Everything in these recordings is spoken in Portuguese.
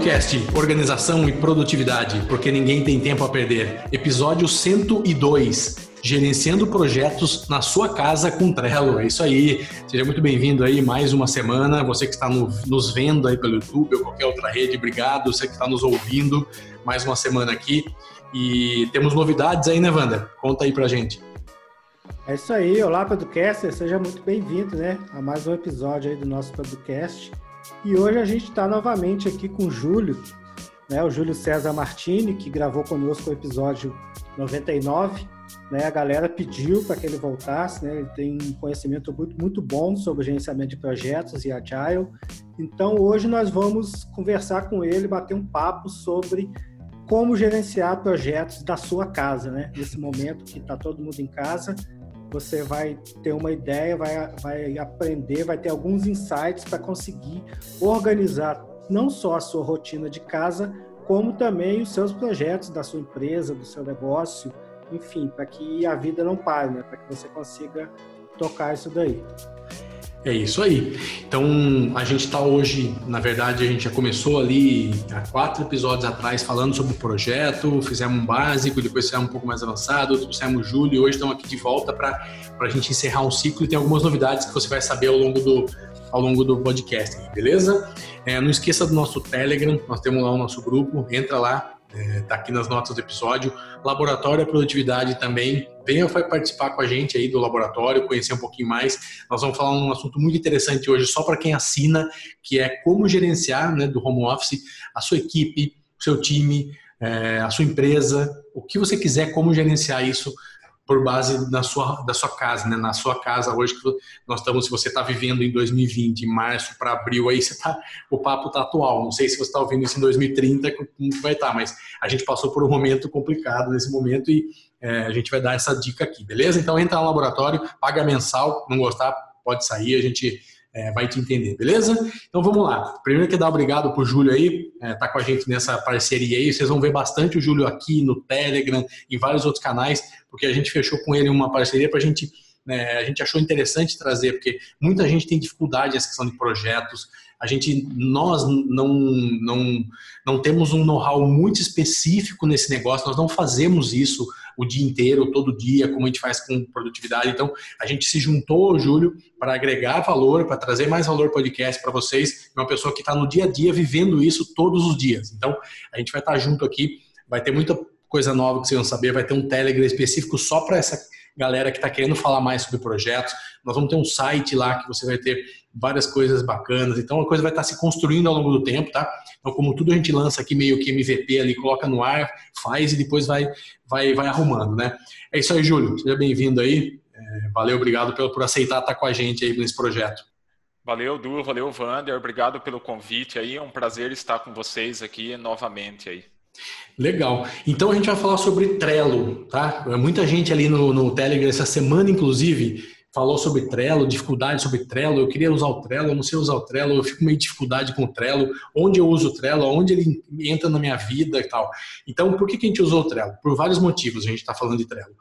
Cast Organização e Produtividade, porque ninguém tem tempo a perder. Episódio 102. Gerenciando projetos na sua casa com Trello. É isso aí. Seja muito bem-vindo aí mais uma semana. Você que está no, nos vendo aí pelo YouTube ou qualquer outra rede, obrigado. Você que está nos ouvindo, mais uma semana aqui. E temos novidades aí, né, Wanda? Conta aí pra gente. É isso aí. Olá, Podcaster. Seja muito bem-vindo, né, a mais um episódio aí do nosso podcast. E hoje a gente está novamente aqui com o Júlio, né, o Júlio César Martini, que gravou conosco o episódio 99. Né, a galera pediu para que ele voltasse, né, ele tem um conhecimento muito, muito bom sobre gerenciamento de projetos e agile. Então hoje nós vamos conversar com ele, bater um papo sobre como gerenciar projetos da sua casa, né? Nesse momento que está todo mundo em casa, você vai ter uma ideia, vai, vai aprender, vai ter alguns insights para conseguir organizar não só a sua rotina de casa, como também os seus projetos da sua empresa, do seu negócio, enfim, para que a vida não pare, né? para que você consiga tocar isso daí. É isso aí. Então, a gente está hoje, na verdade, a gente já começou ali há quatro episódios atrás falando sobre o projeto, fizemos um básico, depois fizemos um pouco mais avançado, trouxemos o Júlio e hoje estamos aqui de volta para a gente encerrar um ciclo e tem algumas novidades que você vai saber ao longo do, ao longo do podcast, beleza? É, não esqueça do nosso Telegram, nós temos lá o nosso grupo, entra lá, está é, aqui nas notas do episódio. Laboratório da Produtividade também. Venha participar com a gente aí do laboratório, conhecer um pouquinho mais. Nós vamos falar um assunto muito interessante hoje, só para quem assina, que é como gerenciar né, do home office a sua equipe, o seu time, é, a sua empresa, o que você quiser, como gerenciar isso por base da sua, da sua casa, né? Na sua casa hoje que nós estamos, se você está vivendo em 2020, em março para abril, aí você tá, o papo está atual. Não sei se você está ouvindo isso em 2030, como vai estar, tá, mas a gente passou por um momento complicado nesse momento e é, a gente vai dar essa dica aqui, beleza? Então entra no laboratório, paga mensal, não gostar, pode sair, a gente é, vai te entender, beleza? Então vamos lá. Primeiro que dar obrigado pro Júlio aí, é, tá com a gente nessa parceria aí. Vocês vão ver bastante o Júlio aqui no Telegram, em vários outros canais, porque a gente fechou com ele uma parceria para a gente. Né, a gente achou interessante trazer, porque muita gente tem dificuldade nessa questão de projetos, a gente, nós não, não, não temos um know-how muito específico nesse negócio, nós não fazemos isso o dia inteiro, todo dia, como a gente faz com produtividade. Então, a gente se juntou, Júlio, para agregar valor, para trazer mais valor podcast para vocês, uma pessoa que está no dia a dia vivendo isso todos os dias. Então, a gente vai estar tá junto aqui, vai ter muita coisa nova que vocês vão saber, vai ter um Telegram específico só para essa galera que está querendo falar mais sobre projetos. Nós vamos ter um site lá que você vai ter várias coisas bacanas. Então a coisa vai estar se construindo ao longo do tempo, tá? Então como tudo a gente lança aqui meio que MVP ali, coloca no ar, faz e depois vai vai vai arrumando, né? É isso aí, Júlio. Seja bem-vindo aí. É, valeu, obrigado por, por aceitar estar com a gente aí nesse projeto. Valeu, Du, valeu, Vander. Obrigado pelo convite aí. É um prazer estar com vocês aqui novamente aí. Legal. Então a gente vai falar sobre Trello, tá? Muita gente ali no, no Telegram essa semana, inclusive, falou sobre Trello, dificuldade sobre Trello. Eu queria usar o Trello, eu não sei usar o Trello, eu fico meio dificuldade com o Trello. Onde eu uso o Trello, onde ele entra na minha vida e tal. Então, por que, que a gente usou o Trello? Por vários motivos a gente está falando de Trello.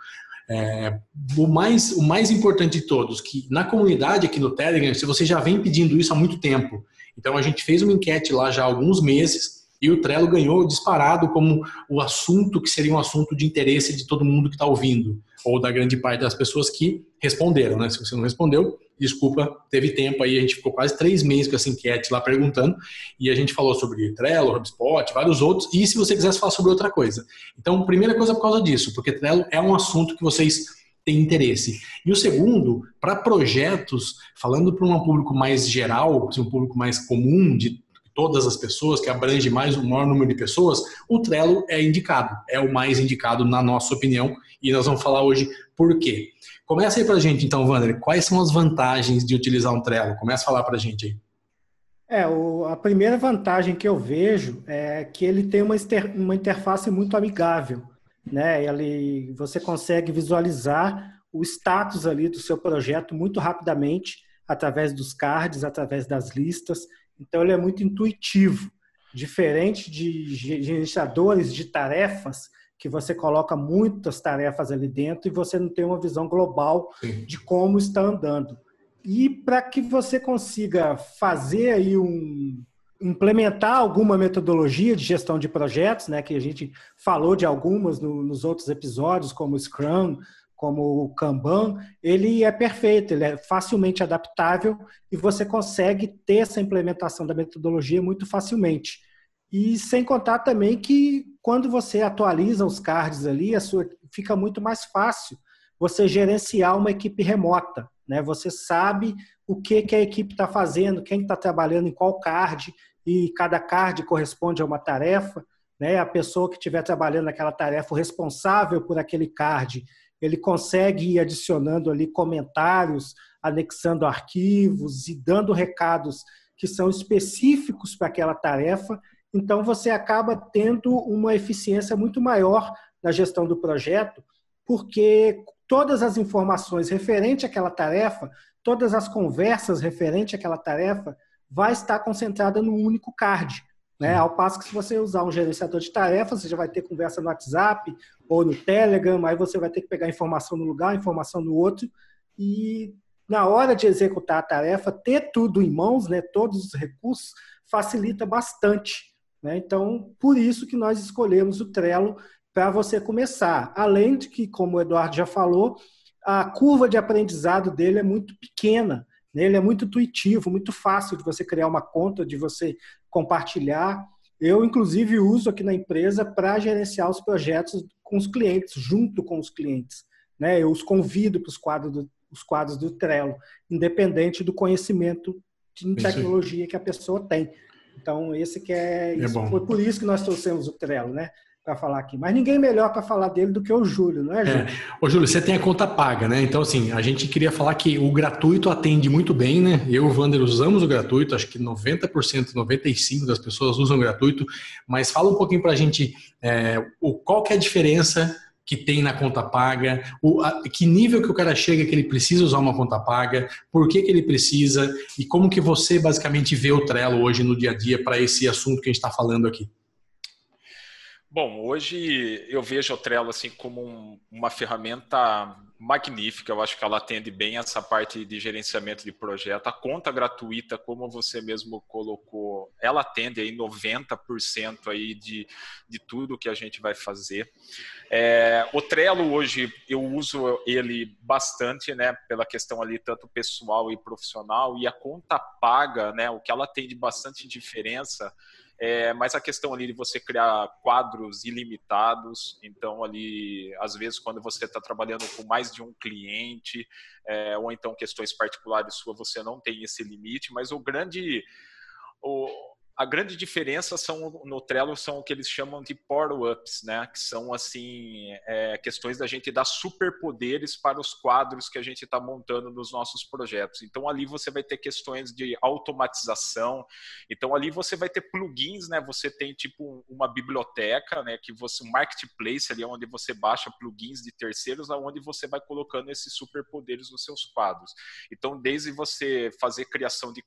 É, o, mais, o mais importante de todos, que na comunidade aqui no Telegram, se você já vem pedindo isso há muito tempo, então a gente fez uma enquete lá já há alguns meses e o Trello ganhou disparado como o assunto que seria um assunto de interesse de todo mundo que está ouvindo, ou da grande parte das pessoas que responderam, né? Se você não respondeu, desculpa, teve tempo aí, a gente ficou quase três meses com essa enquete lá perguntando, e a gente falou sobre Trello, HubSpot, vários outros, e se você quisesse falar sobre outra coisa. Então, primeira coisa por causa disso, porque Trello é um assunto que vocês têm interesse. E o segundo, para projetos, falando para um público mais geral, assim, um público mais comum, de todas as pessoas, que abrange mais o maior número de pessoas, o Trello é indicado, é o mais indicado na nossa opinião, e nós vamos falar hoje por quê. Começa aí pra gente então, Wander, quais são as vantagens de utilizar um Trello? Começa a falar pra gente aí. É, o, a primeira vantagem que eu vejo é que ele tem uma, uma interface muito amigável, né? Ele, você consegue visualizar o status ali do seu projeto muito rapidamente através dos cards, através das listas. Então, ele é muito intuitivo, diferente de gerenciadores de tarefas, que você coloca muitas tarefas ali dentro e você não tem uma visão global Sim. de como está andando. E para que você consiga fazer aí um, implementar alguma metodologia de gestão de projetos, né, que a gente falou de algumas no, nos outros episódios, como o Scrum, como o Kanban, ele é perfeito, ele é facilmente adaptável e você consegue ter essa implementação da metodologia muito facilmente. E sem contar também que quando você atualiza os cards ali, a sua, fica muito mais fácil você gerenciar uma equipe remota. Né? Você sabe o que, que a equipe está fazendo, quem está trabalhando em qual card, e cada card corresponde a uma tarefa. Né? A pessoa que estiver trabalhando naquela tarefa, o responsável por aquele card, ele consegue ir adicionando ali comentários, anexando arquivos e dando recados que são específicos para aquela tarefa. Então, você acaba tendo uma eficiência muito maior na gestão do projeto, porque todas as informações referentes àquela tarefa, todas as conversas referentes àquela tarefa, vai estar concentrada no único card. Né? Ao passo que se você usar um gerenciador de tarefas, você já vai ter conversa no WhatsApp ou no Telegram, aí você vai ter que pegar informação no lugar, informação no outro, e na hora de executar a tarefa, ter tudo em mãos, né, todos os recursos, facilita bastante. Né? Então, por isso que nós escolhemos o Trello para você começar. Além de que, como o Eduardo já falou, a curva de aprendizado dele é muito pequena. Né? Ele é muito intuitivo, muito fácil de você criar uma conta, de você compartilhar. Eu, inclusive, uso aqui na empresa para gerenciar os projetos com os clientes, junto com os clientes. Né? Eu os convido para os quadros do, os quadros do Trello, independente do conhecimento de tecnologia que a pessoa tem. Então, esse que é, é isso, foi por isso que nós trouxemos o Trello, né? Para falar aqui. Mas ninguém melhor para falar dele do que o Júlio, não é, Júlio? É. Ô, Júlio, você tem a conta paga, né? Então, assim, a gente queria falar que o gratuito atende muito bem, né? Eu e o Wander usamos o gratuito, acho que 90%, 95% das pessoas usam o gratuito, mas fala um pouquinho para a gente é, o, qual que é a diferença que tem na conta paga, o, a, que nível que o cara chega que ele precisa usar uma conta paga, por que, que ele precisa e como que você basicamente vê o Trello hoje no dia a dia para esse assunto que a gente está falando aqui. Bom, hoje eu vejo o Trello assim como um, uma ferramenta magnífica. Eu acho que ela atende bem essa parte de gerenciamento de projeto. A conta gratuita, como você mesmo colocou, ela atende aí 90% aí de, de tudo que a gente vai fazer. É, o Trello hoje eu uso ele bastante, né, pela questão ali tanto pessoal e profissional. E a conta paga, né, o que ela tem de bastante diferença é, mas a questão ali de você criar quadros ilimitados, então ali, às vezes, quando você está trabalhando com mais de um cliente, é, ou então questões particulares sua, você não tem esse limite, mas o grande. O, a grande diferença são no Trello são o que eles chamam de power-ups, né? Que são assim é, questões da gente dar superpoderes para os quadros que a gente está montando nos nossos projetos. Então ali você vai ter questões de automatização. Então ali você vai ter plugins, né? Você tem tipo uma biblioteca, né? Que você um marketplace ali onde você baixa plugins de terceiros, aonde você vai colocando esses superpoderes nos seus quadros. Então desde você fazer criação de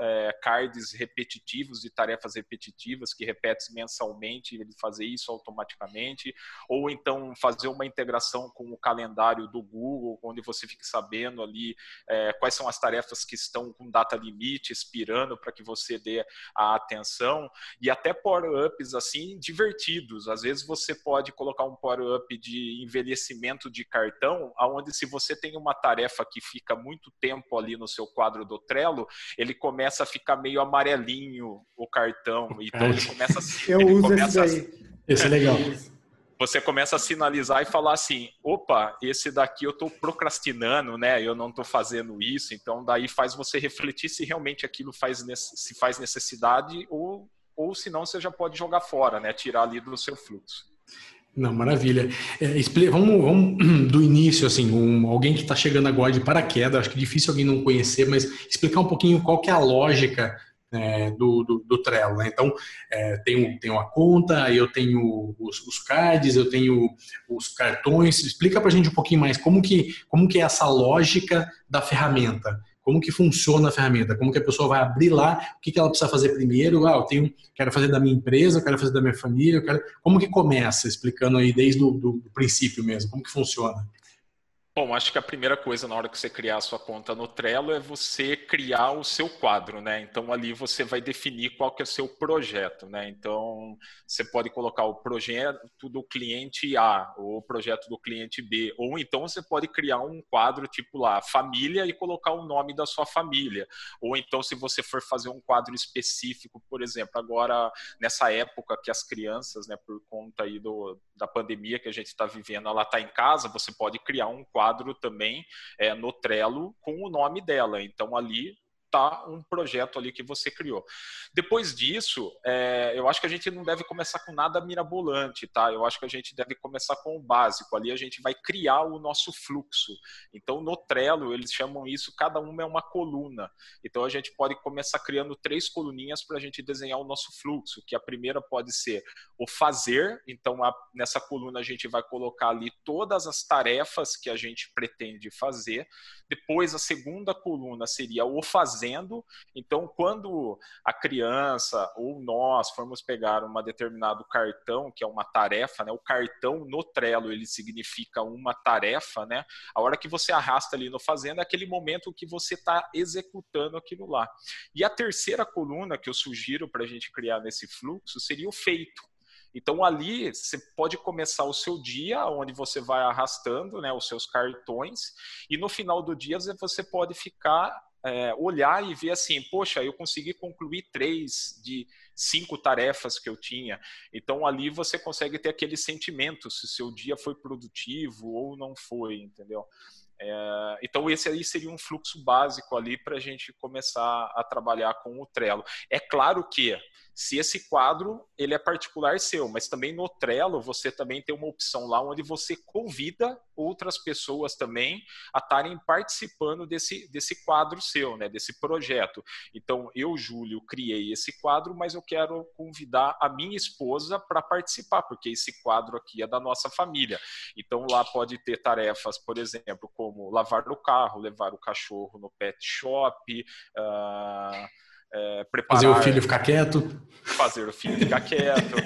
é, cards repetitivos de tarefas repetitivas que repete mensalmente, ele fazer isso automaticamente, ou então fazer uma integração com o calendário do Google, onde você fique sabendo ali é, quais são as tarefas que estão com data limite expirando para que você dê a atenção, e até power-ups assim divertidos. Às vezes você pode colocar um power-up de envelhecimento de cartão, aonde se você tem uma tarefa que fica muito tempo ali no seu quadro do Trello, ele começa a ficar meio amarelinho o cartão. Então ele começa a. Eu uso esse daí. Esse é legal. Você começa a sinalizar e falar assim: opa, esse daqui eu estou procrastinando, né? Eu não estou fazendo isso. Então, daí faz você refletir se realmente aquilo faz, se faz necessidade ou, ou se não, você já pode jogar fora, né? Tirar ali do seu fluxo. Não, maravilha. É, vamos, vamos, do início, assim, um, alguém que está chegando agora de paraquedas, acho que é difícil alguém não conhecer, mas explicar um pouquinho qual que é a lógica é, do, do, do, Trello. Né? Então, é, tenho, tenho a conta, eu tenho os, os cards, eu tenho os cartões. Explica para a gente um pouquinho mais como que, como que é essa lógica da ferramenta. Como que funciona a ferramenta? Como que a pessoa vai abrir lá? O que, que ela precisa fazer primeiro? Ah, eu tenho, quero fazer da minha empresa, quero fazer da minha família. Quero... Como que começa? Explicando aí desde o princípio mesmo. Como que funciona? Bom, acho que a primeira coisa na hora que você criar a sua conta no Trello é você criar o seu quadro, né? Então ali você vai definir qual que é o seu projeto, né? Então você pode colocar o projeto do cliente A ou o projeto do cliente B, ou então você pode criar um quadro tipo lá família e colocar o nome da sua família, ou então se você for fazer um quadro específico, por exemplo, agora nessa época que as crianças, né, por conta aí do, da pandemia que a gente está vivendo, ela está em casa, você pode criar um quadro quadro também é, no Trello com o nome dela. Então ali tá um projeto ali que você criou. Depois disso, é, eu acho que a gente não deve começar com nada mirabolante, tá? Eu acho que a gente deve começar com o básico. Ali a gente vai criar o nosso fluxo. Então, no Trello, eles chamam isso, cada uma é uma coluna. Então, a gente pode começar criando três coluninhas para a gente desenhar o nosso fluxo, que a primeira pode ser o fazer. Então, a, nessa coluna a gente vai colocar ali todas as tarefas que a gente pretende fazer. Depois, a segunda coluna seria o fazendo. Então, quando a criança ou nós formos pegar um determinado cartão, que é uma tarefa, né? O cartão no Trello, ele significa uma tarefa, né? A hora que você arrasta ali no fazendo é aquele momento que você está executando aquilo lá. E a terceira coluna que eu sugiro para a gente criar nesse fluxo seria o feito. Então ali você pode começar o seu dia, onde você vai arrastando né, os seus cartões, e no final do dia você pode ficar, é, olhar e ver assim, poxa, eu consegui concluir três de cinco tarefas que eu tinha. Então ali você consegue ter aquele sentimento se seu dia foi produtivo ou não foi, entendeu? É, então esse aí seria um fluxo básico ali para a gente começar a trabalhar com o Trello. É claro que se esse quadro ele é particular seu, mas também no Trello você também tem uma opção lá onde você convida outras pessoas também a estarem participando desse, desse quadro seu, né, desse projeto. Então eu, Júlio, criei esse quadro, mas eu quero convidar a minha esposa para participar, porque esse quadro aqui é da nossa família. Então lá pode ter tarefas, por exemplo, como lavar o carro, levar o cachorro no pet shop. Uh, é, preparar, fazer o filho ficar quieto. Fazer o filho ficar quieto.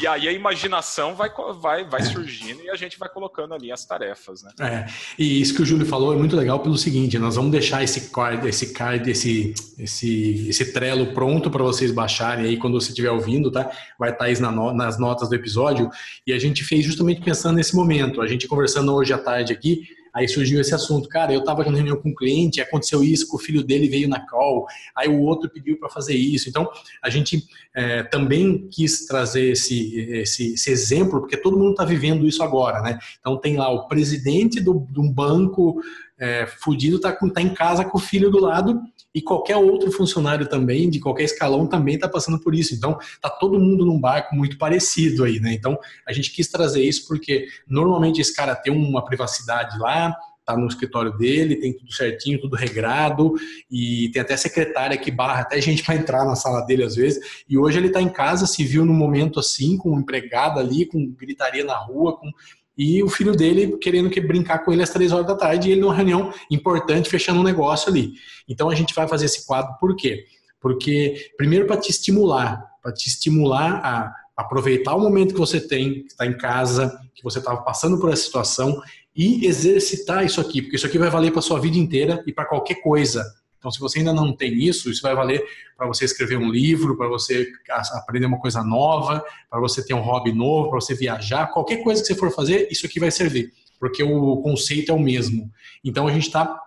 e aí a imaginação vai, vai, vai surgindo e a gente vai colocando ali as tarefas, né? É, e isso que o Júlio falou é muito legal pelo seguinte, nós vamos deixar esse card, esse card, esse, esse, esse trelo pronto para vocês baixarem aí quando você estiver ouvindo, tá? Vai estar aí nas notas do episódio e a gente fez justamente pensando nesse momento, a gente conversando hoje à tarde aqui, Aí surgiu esse assunto, cara, eu estava em reunião com um cliente, aconteceu isso, que o filho dele veio na call, aí o outro pediu para fazer isso. Então, a gente é, também quis trazer esse, esse, esse exemplo, porque todo mundo está vivendo isso agora, né? Então, tem lá o presidente de um banco é, fudido, está tá em casa com o filho do lado, e qualquer outro funcionário também, de qualquer escalão, também está passando por isso. Então, está todo mundo num barco muito parecido aí, né? Então, a gente quis trazer isso porque normalmente esse cara tem uma privacidade lá, tá no escritório dele, tem tudo certinho, tudo regrado, e tem até secretária que barra até gente para entrar na sala dele às vezes. E hoje ele está em casa, se viu num momento assim, com um empregada ali, com gritaria na rua, com e o filho dele querendo que brincar com ele às três horas da tarde e ele numa reunião importante fechando um negócio ali. Então a gente vai fazer esse quadro por quê? Porque primeiro para te estimular, para te estimular a aproveitar o momento que você tem, que está em casa, que você estava passando por essa situação e exercitar isso aqui, porque isso aqui vai valer para sua vida inteira e para qualquer coisa. Então, se você ainda não tem isso, isso vai valer para você escrever um livro, para você aprender uma coisa nova, para você ter um hobby novo, para você viajar, qualquer coisa que você for fazer, isso aqui vai servir, porque o conceito é o mesmo. Então, a gente está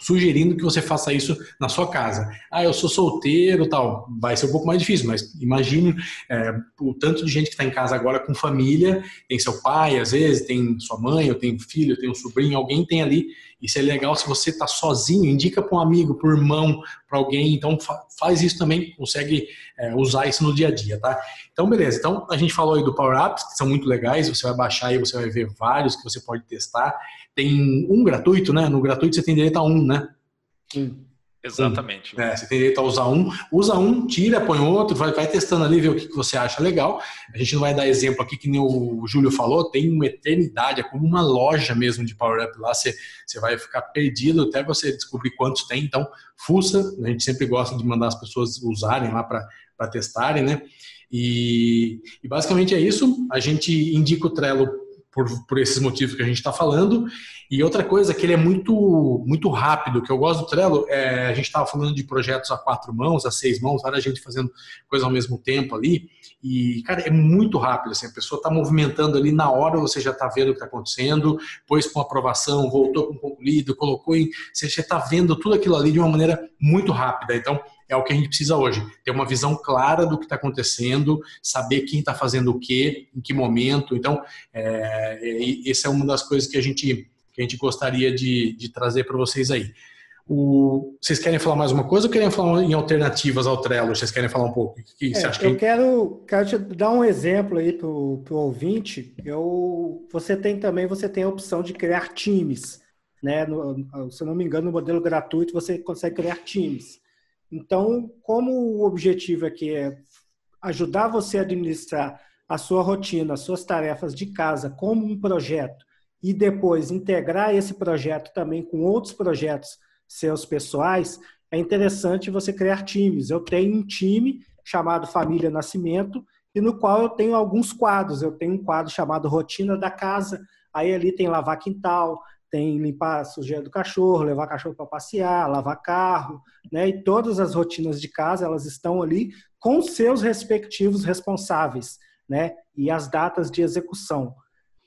sugerindo que você faça isso na sua casa. Ah, eu sou solteiro, tal, vai ser um pouco mais difícil, mas imagine é, o tanto de gente que está em casa agora com família, tem seu pai, às vezes, tem sua mãe, eu tenho filho, eu tenho sobrinho, alguém tem ali. Isso é legal se você está sozinho, indica para um amigo, para um irmão, para alguém. Então fa faz isso também, consegue é, usar isso no dia a dia, tá? Então, beleza. Então, a gente falou aí do Power Apps, que são muito legais. Você vai baixar aí, você vai ver vários que você pode testar. Tem um gratuito, né? No gratuito você tem direito a um, né? Um. Exatamente. Um. É, você tem direito a usar um, usa um, tira, põe outro, vai, vai testando ali, ver o que, que você acha legal. A gente não vai dar exemplo aqui, que nem o Júlio falou, tem uma eternidade, é como uma loja mesmo de Power Up lá, você, você vai ficar perdido até você descobrir quantos tem. Então, fuça, a gente sempre gosta de mandar as pessoas usarem lá para testarem, né? E, e basicamente é isso. A gente indica o Trello por, por esses motivos que a gente está falando. E outra coisa que ele é muito muito rápido, que eu gosto do Trello, é, a gente estava falando de projetos a quatro mãos, a seis mãos, várias gente fazendo coisa ao mesmo tempo ali. E, cara, é muito rápido. Assim, a pessoa está movimentando ali na hora, você já está vendo o que está acontecendo, pôs com aprovação, voltou com concluído, colocou em. Você já está vendo tudo aquilo ali de uma maneira muito rápida. Então, é o que a gente precisa hoje. Ter uma visão clara do que está acontecendo, saber quem está fazendo o quê, em que momento. Então, é, é, essa é uma das coisas que a gente, que a gente gostaria de, de trazer para vocês aí. O, vocês querem falar mais uma coisa ou querem falar em alternativas ao Trello? Vocês querem falar um pouco? Que é, eu que... quero, quero te dar um exemplo aí para o ouvinte. Eu, você tem também você tem a opção de criar times. Né? No, se eu não me engano, no modelo gratuito você consegue criar times. Então, como o objetivo aqui é ajudar você a administrar a sua rotina, as suas tarefas de casa como um projeto e depois integrar esse projeto também com outros projetos seus pessoais, é interessante você criar times. Eu tenho um time chamado Família Nascimento e no qual eu tenho alguns quadros. Eu tenho um quadro chamado Rotina da Casa, aí ali tem lavar quintal, tem limpar a sujeira do cachorro, levar cachorro para passear, lavar carro, né? E todas as rotinas de casa, elas estão ali com seus respectivos responsáveis, né? E as datas de execução.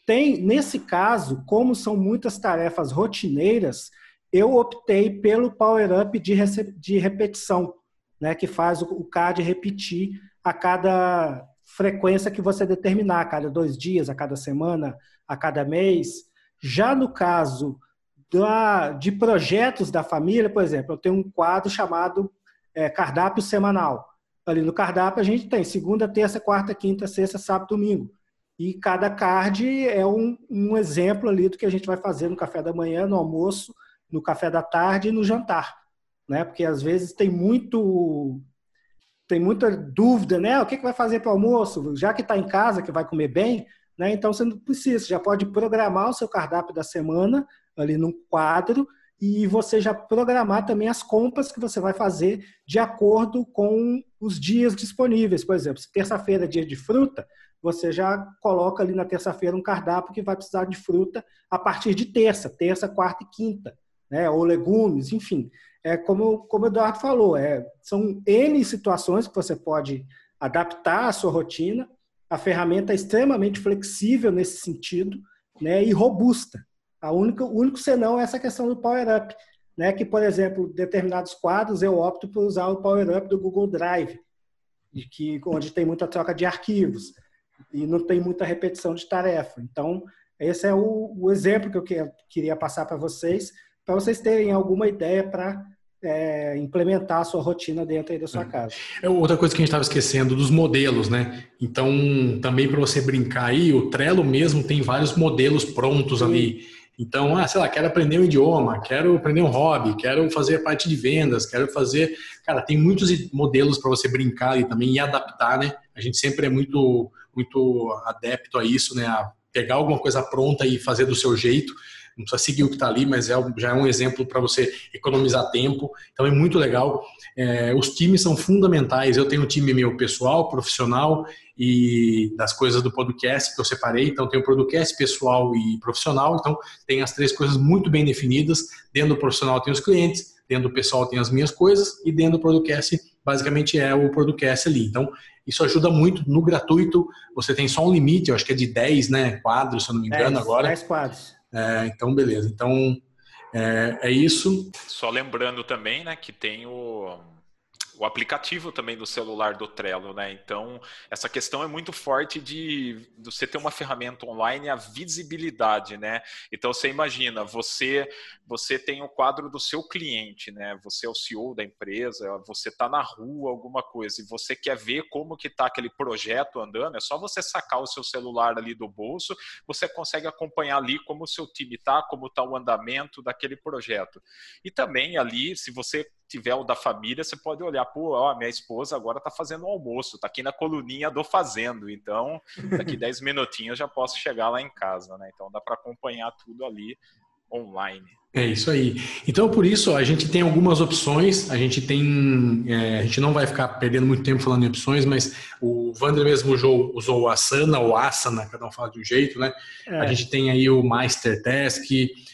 Tem, nesse caso, como são muitas tarefas rotineiras, eu optei pelo Power Up de, de repetição, né? Que faz o CAD repetir a cada frequência que você determinar, a cada dois dias, a cada semana, a cada mês, já no caso da, de projetos da família, por exemplo, eu tenho um quadro chamado é, cardápio semanal. Ali no cardápio a gente tem segunda, terça, quarta, quinta, sexta, sábado, domingo. E cada card é um, um exemplo ali do que a gente vai fazer no café da manhã, no almoço, no café da tarde e no jantar. Né? Porque às vezes tem muito tem muita dúvida, né? O que, que vai fazer para o almoço? Já que está em casa, que vai comer bem, né? Então você não precisa, você já pode programar o seu cardápio da semana ali num quadro e você já programar também as compras que você vai fazer de acordo com os dias disponíveis. Por exemplo, se terça-feira é dia de fruta, você já coloca ali na terça-feira um cardápio que vai precisar de fruta a partir de terça, terça, quarta e quinta, né? ou legumes, enfim. É como, como o Eduardo falou, é, são N situações que você pode adaptar a sua rotina a ferramenta é extremamente flexível nesse sentido né, e robusta. A única, o único senão é essa questão do Power Up, né, que, por exemplo, determinados quadros eu opto por usar o Power Up do Google Drive, e que, onde tem muita troca de arquivos e não tem muita repetição de tarefa. Então, esse é o, o exemplo que eu que, queria passar para vocês, para vocês terem alguma ideia para é, implementar a sua rotina dentro da sua é. casa. É outra coisa que a gente estava esquecendo dos modelos, né? Então, também para você brincar aí, o Trello mesmo tem vários modelos prontos Sim. ali. Então, ah, sei lá, quero aprender um idioma, quero aprender um hobby, quero fazer parte de vendas, quero fazer. Cara, tem muitos modelos para você brincar ali também e adaptar, né? A gente sempre é muito, muito adepto a isso, né? A pegar alguma coisa pronta e fazer do seu jeito não precisa seguir o que está ali, mas é, já é um exemplo para você economizar tempo. Então é muito legal. É, os times são fundamentais. Eu tenho um time meu pessoal, profissional e das coisas do podcast que eu separei. Então tem o podcast pessoal e profissional. Então tem as três coisas muito bem definidas. Dentro do profissional tem os clientes, dentro do pessoal tem as minhas coisas e dentro do podcast basicamente é o podcast ali. Então isso ajuda muito. No gratuito, você tem só um limite, eu acho que é de 10 né, quadros, se eu não me engano, 10, agora. 10 quadros. É, então, beleza. Então, é, é, isso. Só lembrando também, né, que tem o o aplicativo também do celular do Trello, né? Então, essa questão é muito forte de, de você ter uma ferramenta online, a visibilidade, né? Então, você imagina, você você tem o quadro do seu cliente, né? Você é o CEO da empresa, você está na rua, alguma coisa, e você quer ver como que está aquele projeto andando, é só você sacar o seu celular ali do bolso, você consegue acompanhar ali como o seu time está, como está o andamento daquele projeto. E também ali, se você tiver o da família, você pode olhar, pô, ó, minha esposa agora está fazendo o almoço, está aqui na coluninha do fazendo, então daqui 10 minutinhos já posso chegar lá em casa, né? Então dá para acompanhar tudo ali online. É isso aí. Então, por isso, a gente tem algumas opções. A gente tem. É, a gente não vai ficar perdendo muito tempo falando em opções, mas o Wander mesmo usou, usou o Asana ou Asana, cada um fala de um jeito, né? É. A gente tem aí o Master Task.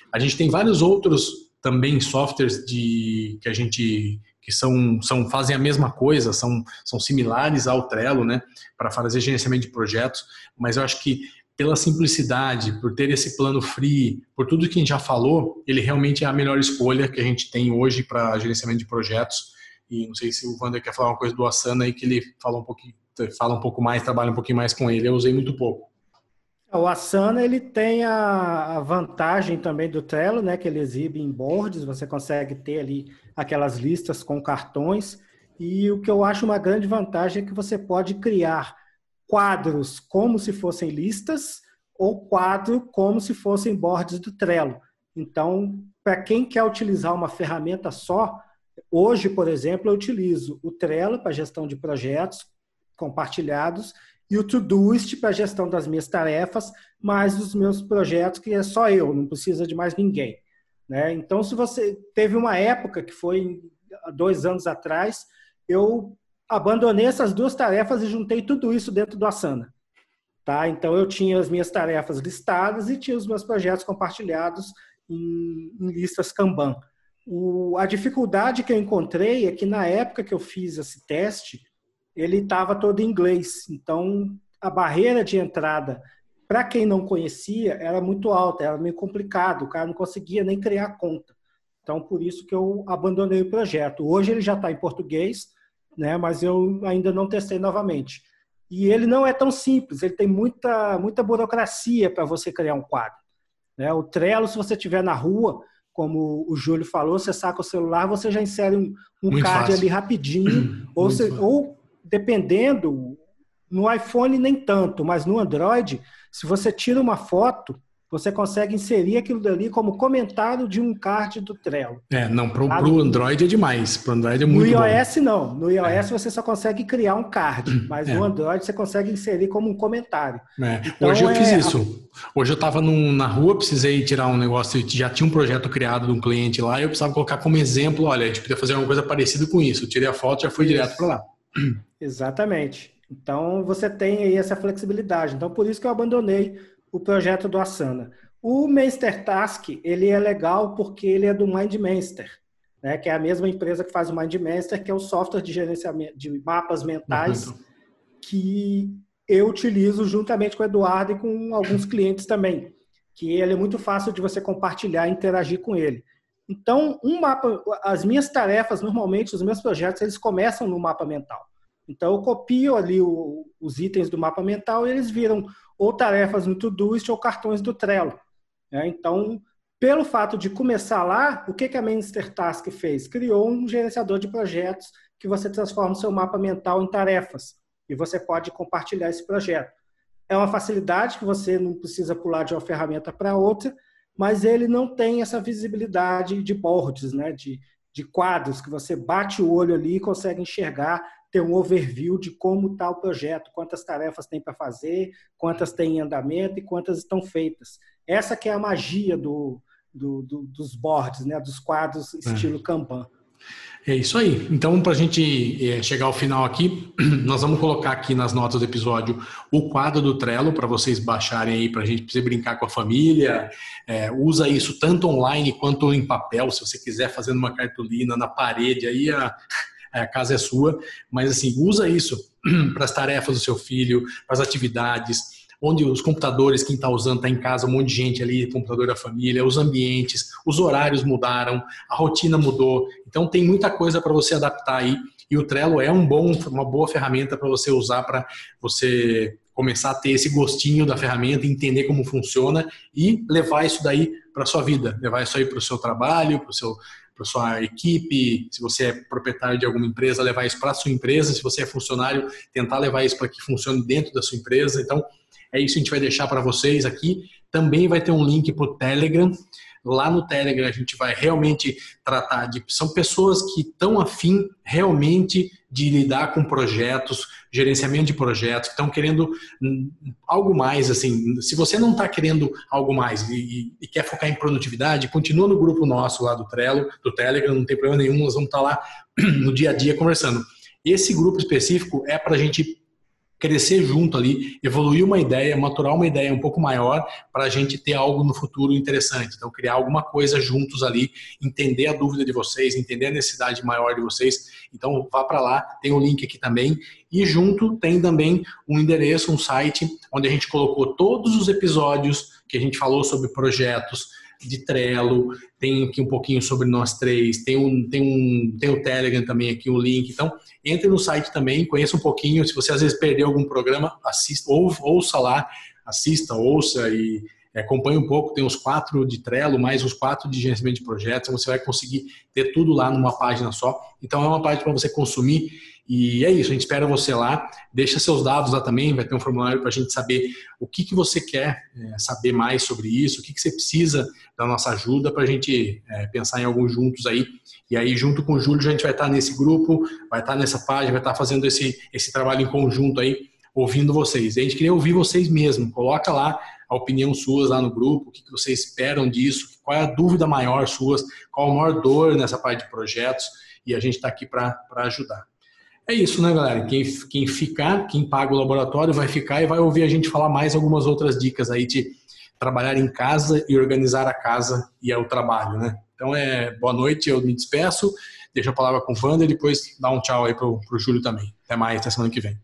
A gente tem vários outros também softwares de que a gente que são, são fazem a mesma coisa, são, são similares ao Trello, né, para fazer gerenciamento de projetos, mas eu acho que pela simplicidade, por ter esse plano free, por tudo que a gente já falou, ele realmente é a melhor escolha que a gente tem hoje para gerenciamento de projetos. E não sei se o Wander quer falar uma coisa do Asana aí que ele fala um pouquinho, fala um pouco mais, trabalha um pouquinho mais com ele. Eu usei muito pouco. O Asana ele tem a, vantagem também do Trello, né, que ele exibe em boards, você consegue ter ali aquelas listas com cartões. E o que eu acho uma grande vantagem é que você pode criar quadros como se fossem listas ou quadro como se fossem boards do Trello. Então, para quem quer utilizar uma ferramenta só, hoje, por exemplo, eu utilizo o Trello para gestão de projetos compartilhados e o Todoist para gestão das minhas tarefas, mais os meus projetos que é só eu, não precisa de mais ninguém. Né? Então, se você teve uma época que foi dois anos atrás, eu abandonei essas duas tarefas e juntei tudo isso dentro do Asana. Tá? Então eu tinha as minhas tarefas listadas e tinha os meus projetos compartilhados em, em listas Kanban. O, a dificuldade que eu encontrei é que na época que eu fiz esse teste, ele estava todo em inglês. Então a barreira de entrada para quem não conhecia era muito alta, era meio complicado, o cara não conseguia nem criar conta. Então por isso que eu abandonei o projeto. Hoje ele já está em português, né? Mas eu ainda não testei novamente. E ele não é tão simples, ele tem muita, muita burocracia para você criar um quadro. Né? O Trello, se você estiver na rua, como o Júlio falou, você saca o celular, você já insere um, um card fácil. ali rapidinho, ou, você, ou dependendo, no iPhone nem tanto, mas no Android, se você tira uma foto, você consegue inserir aquilo dali como comentário de um card do Trello. É, não, para o Android é demais. Para o Android é muito No iOS bom. não. No iOS é. você só consegue criar um card, mas é. no Android você consegue inserir como um comentário. É. Então, Hoje eu fiz é isso. Hoje eu estava na rua, precisei tirar um negócio, já tinha um projeto criado de um cliente lá, e eu precisava colocar como exemplo, olha, a gente podia fazer uma coisa parecida com isso. Eu tirei a foto e já fui isso. direto para lá. Exatamente. Então você tem aí essa flexibilidade. Então por isso que eu abandonei o projeto do Asana. O Master Task, ele é legal porque ele é do MindMaster, né, que é a mesma empresa que faz o MindMaster, que é o software de gerenciamento de mapas mentais uhum. que eu utilizo juntamente com o Eduardo e com alguns clientes também, que ele é muito fácil de você compartilhar e interagir com ele. Então, um mapa, as minhas tarefas, normalmente, os meus projetos, eles começam no mapa mental. Então, eu copio ali o, os itens do mapa mental e eles viram ou tarefas no Todoist ou cartões do Trello. Né? Então, pelo fato de começar lá, o que, que a Mainster Task fez? Criou um gerenciador de projetos que você transforma o seu mapa mental em tarefas e você pode compartilhar esse projeto. É uma facilidade que você não precisa pular de uma ferramenta para outra, mas ele não tem essa visibilidade de boards, né? de, de quadros, que você bate o olho ali e consegue enxergar ter um overview de como está o projeto, quantas tarefas tem para fazer, quantas tem em andamento e quantas estão feitas. Essa que é a magia do, do, do dos boards, né, dos quadros estilo é. Kanban. É isso aí. Então, para a gente é, chegar ao final aqui, nós vamos colocar aqui nas notas do episódio o quadro do Trello para vocês baixarem aí, para a gente poder brincar com a família. É, usa isso tanto online quanto em papel, se você quiser fazer uma cartolina na parede aí, a, a casa é sua, mas assim, usa isso para as tarefas do seu filho, para as atividades, onde os computadores, quem está usando, está em casa, um monte de gente ali, computador da família, os ambientes, os horários mudaram, a rotina mudou. Então tem muita coisa para você adaptar aí. E o Trello é um bom, uma boa ferramenta para você usar para você começar a ter esse gostinho da ferramenta, entender como funciona e levar isso daí para sua vida, levar isso aí para o seu trabalho, para o seu para sua equipe, se você é proprietário de alguma empresa, levar isso para a sua empresa, se você é funcionário, tentar levar isso para que funcione dentro da sua empresa. Então, é isso que a gente vai deixar para vocês aqui. Também vai ter um link para o Telegram. Lá no Telegram a gente vai realmente tratar de. São pessoas que estão afim realmente de lidar com projetos, gerenciamento de projetos, que estão querendo hum, algo mais, assim, se você não está querendo algo mais e, e, quer focar em produtividade, continua no grupo nosso lá do Trello, do Telegram, não tem problema nenhum, nós vamos estar tá lá no dia a dia conversando. Esse grupo específico é para a gente crescer junto ali, evoluir uma ideia, maturar uma ideia um pouco maior para a gente ter algo no futuro interessante. Então, criar alguma coisa juntos ali, entender a dúvida de vocês, entender a necessidade maior de vocês. Então, vá para lá, tem o um link aqui também. E junto tem também um endereço, um site, onde a gente colocou todos os episódios que a gente falou sobre projetos, de Trello, tem aqui um pouquinho sobre nós três, tem um, tem um, tem o Telegram também aqui, um link. Então, entre no site também, conheça um pouquinho. Se você às vezes perdeu algum programa, assista, ou, ouça lá, assista, ouça e acompanhe um pouco. Tem os quatro de Trello, mais os quatro de gerenciamento de projetos. Você vai conseguir ter tudo lá numa página só. Então, é uma página para você consumir e é isso, a gente espera você lá. Deixa seus dados lá também, vai ter um formulário para a gente saber o que, que você quer é, saber mais sobre isso, o que, que você precisa da nossa ajuda para a gente é, pensar em alguns juntos aí. E aí, junto com o Júlio, a gente vai estar nesse grupo, vai estar nessa página, vai estar fazendo esse, esse trabalho em conjunto aí, ouvindo vocês. A gente queria ouvir vocês mesmo. Coloca lá a opinião suas lá no grupo, o que, vocês esperam disso, qual é a dúvida maior suas, qual a maior dor nessa parte de projetos, e a gente está aqui para ajudar. É isso, né, galera? Quem, quem ficar, quem paga o laboratório vai ficar e vai ouvir a gente falar mais algumas outras dicas aí de trabalhar em casa e organizar a casa e o trabalho, né? Então, é boa noite, eu me despeço, deixo a palavra com o Wander e depois dá um tchau aí pro, pro Júlio também. Até mais, até semana que vem.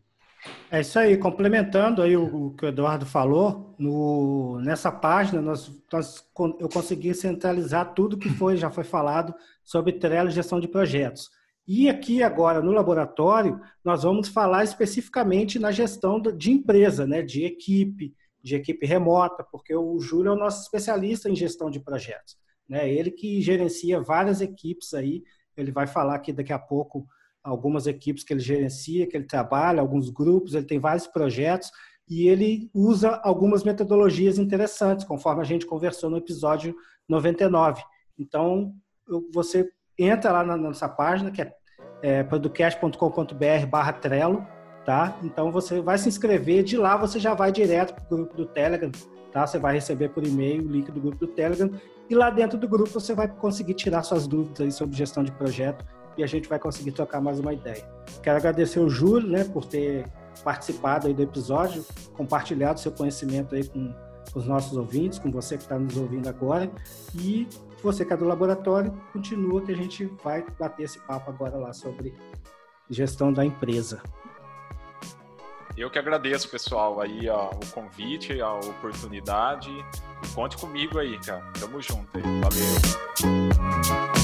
É isso aí, complementando aí o, o que o Eduardo falou, no, nessa página nós, nós, eu consegui centralizar tudo que foi, já foi falado sobre Trello e gestão de projetos. E aqui agora no laboratório, nós vamos falar especificamente na gestão de empresa, né, de equipe, de equipe remota, porque o Júlio é o nosso especialista em gestão de projetos. Né? Ele que gerencia várias equipes aí, ele vai falar aqui daqui a pouco algumas equipes que ele gerencia, que ele trabalha, alguns grupos, ele tem vários projetos e ele usa algumas metodologias interessantes, conforme a gente conversou no episódio 99. Então, você entra lá na nossa página, que é, é producast.com.br barra Trello, tá? Então você vai se inscrever, de lá você já vai direto para o grupo do Telegram, tá? Você vai receber por e-mail o link do grupo do Telegram e lá dentro do grupo você vai conseguir tirar suas dúvidas aí sobre gestão de projeto e a gente vai conseguir trocar mais uma ideia. Quero agradecer o Júlio, né, por ter participado aí do episódio, compartilhado seu conhecimento aí com os nossos ouvintes, com você que está nos ouvindo agora e você que é do laboratório, continua que a gente vai bater esse papo agora lá sobre gestão da empresa. Eu que agradeço, pessoal, aí ó, o convite, a oportunidade. E conte comigo aí, cara. Tamo junto aí. Valeu.